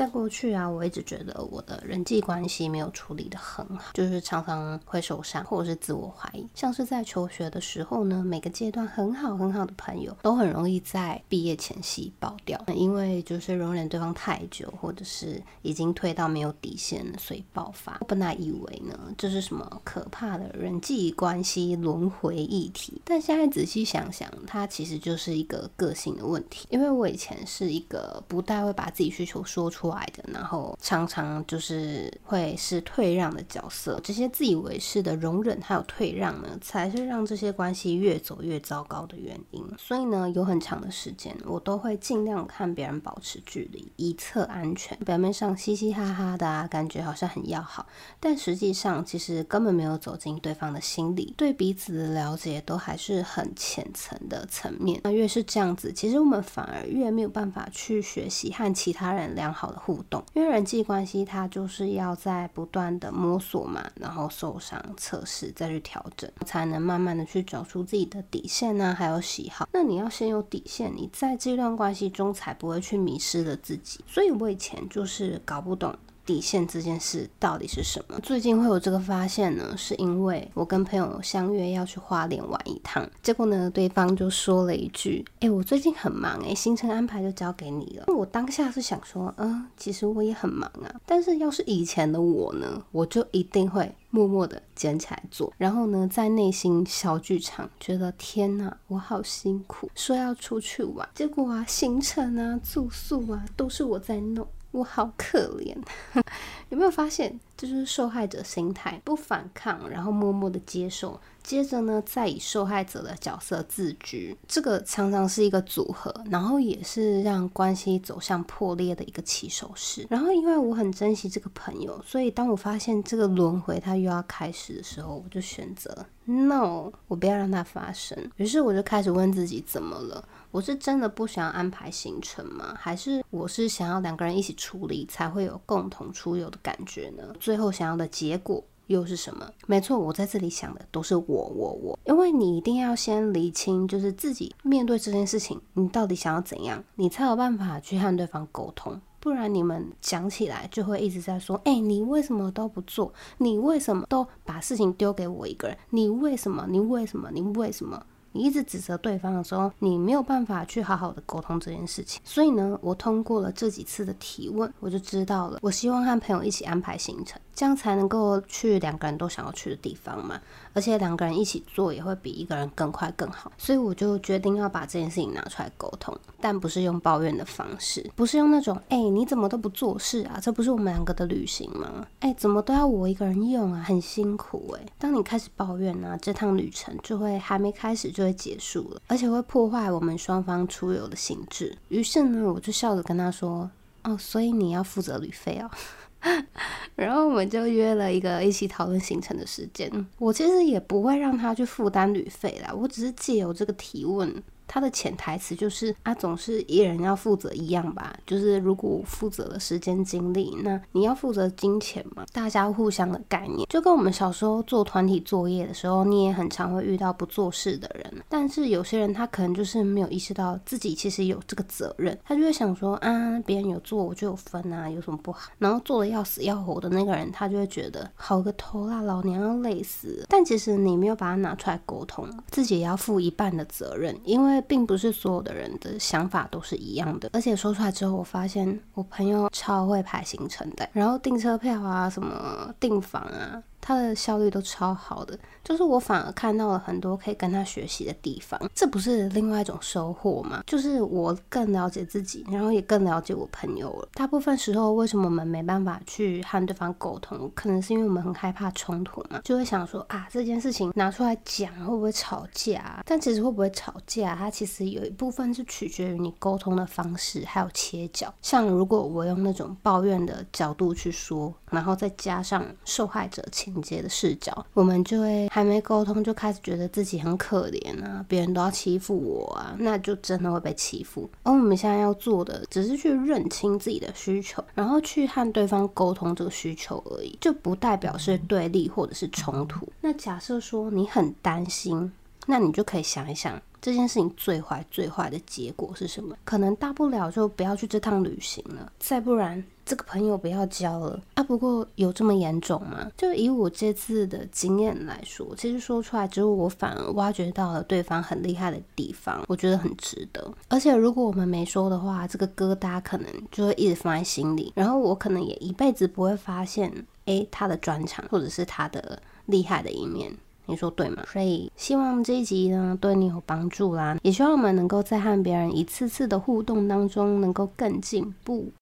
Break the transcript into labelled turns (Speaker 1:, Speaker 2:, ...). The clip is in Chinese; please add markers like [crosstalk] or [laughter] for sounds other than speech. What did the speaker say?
Speaker 1: 在过去啊，我一直觉得我的人际关系没有处理的很好，就是常常会受伤，或者是自我怀疑。像是在求学的时候呢，每个阶段很好很好的朋友，都很容易在毕业前夕爆掉，因为就是容忍对方太久，或者是已经退到没有底线，所以爆发。我本来以为呢，这是什么可怕的人际关系轮回议题，但现在仔细想想，它其实就是一个个性的问题。因为我以前是一个不太会把自己需求说出来的，然后常常就是会是退让的角色，这些自以为是的容忍还有退让呢，才是让这些关系越走越糟糕的原因。所以呢，有很长的时间，我都会尽量看别人保持距离，以策安全。表面上嘻嘻哈哈的啊，感觉好像很要好，但实际上其实根本没有走进对方的心里，对彼此的了解都还是很浅层的层面。那越是这样子，其实我们反而越没有办法去学习和其他人良好的互动，因为人际关系它就是要在不断的摸索嘛，然后受伤、测试，再去调整，才能慢慢的去找出自己的底线呢、还有喜好。那你要先有底线，你在这段关系中才不会去迷失了自己。所以我以前就是搞不懂。底线这件事到底是什么？最近会有这个发现呢，是因为我跟朋友相约要去花莲玩一趟，结果呢，对方就说了一句：“哎、我最近很忙，哎，行程安排就交给你了。”我当下是想说，嗯，其实我也很忙啊。但是要是以前的我呢，我就一定会默默的捡起来做，然后呢，在内心小剧场觉得天哪，我好辛苦，说要出去玩，结果啊，行程啊、住宿啊，都是我在弄。我好可怜，[laughs] 有没有发现？这就是受害者心态，不反抗，然后默默的接受，接着呢，再以受害者的角色自居，这个常常是一个组合，然后也是让关系走向破裂的一个起手式。然后因为我很珍惜这个朋友，所以当我发现这个轮回它又要开始的时候，我就选择 no，我不要让它发生。于是我就开始问自己，怎么了？我是真的不想要安排行程吗？还是我是想要两个人一起处理，才会有共同出游的感觉呢？最后想要的结果又是什么？没错，我在这里想的都是我，我，我。因为你一定要先理清，就是自己面对这件事情，你到底想要怎样，你才有办法去和对方沟通。不然你们讲起来就会一直在说：“哎、你为什么都不做？你为什么都把事情丢给我一个人？你为什么？你为什么？你为什么？”你一直指责对方的时候，你没有办法去好好的沟通这件事情。所以呢，我通过了这几次的提问，我就知道了。我希望和朋友一起安排行程，这样才能够去两个人都想要去的地方嘛。而且两个人一起做也会比一个人更快更好。所以我就决定要把这件事情拿出来沟通，但不是用抱怨的方式，不是用那种“哎，你怎么都不做事啊？这不是我们两个的旅行吗？哎，怎么都要我一个人用啊？很辛苦哎。”当你开始抱怨呢，这趟旅程就会还没开始就。会结束了，而且会破坏我们双方出游的兴致。于是呢，我就笑着跟他说：“哦，所以你要负责旅费哦。” [laughs] 然后我们就约了一个一起讨论行程的时间。我其实也不会让他去负担旅费啦，我只是借由这个提问。他的潜台词就是啊，总是一人要负责一样吧。就是如果我负责了时间精力，那你要负责金钱嘛，大家互相的概念，就跟我们小时候做团体作业的时候，你也很常会遇到不做事的人。但是有些人他可能就是没有意识到自己其实有这个责任，他就会想说啊，别人有做我就有分啊，有什么不好？然后做的要死要活的那个人，他就会觉得好个头啦，老娘要累死。但其实你没有把它拿出来沟通，自己也要负一半的责任，因为。并不是所有的人的想法都是一样的，而且说出来之后，我发现我朋友超会排行程的，然后订车票啊，什么订房啊。他的效率都超好的，就是我反而看到了很多可以跟他学习的地方，这不是另外一种收获吗？就是我更了解自己，然后也更了解我朋友了。大部分时候，为什么我们没办法去和对方沟通？可能是因为我们很害怕冲突嘛，就会想说啊，这件事情拿出来讲会不会吵架？但其实会不会吵架，它其实有一部分是取决于你沟通的方式，还有切角。像如果我用那种抱怨的角度去说。然后再加上受害者情节的视角，我们就会还没沟通就开始觉得自己很可怜啊，别人都要欺负我啊，那就真的会被欺负。而我们现在要做的，只是去认清自己的需求，然后去和对方沟通这个需求而已，就不代表是对立或者是冲突。那假设说你很担心，那你就可以想一想。这件事情最坏最坏的结果是什么？可能大不了就不要去这趟旅行了，再不然这个朋友不要交了啊。不过有这么严重吗？就以我这次的经验来说，其实说出来之后，我反而挖掘到了对方很厉害的地方，我觉得很值得。而且如果我们没说的话，这个疙瘩可能就会一直放在心里，然后我可能也一辈子不会发现，诶，他的专长或者是他的厉害的一面。你说对吗？所以希望这一集呢对你有帮助啦，也希望我们能够在和别人一次次的互动当中能够更进步。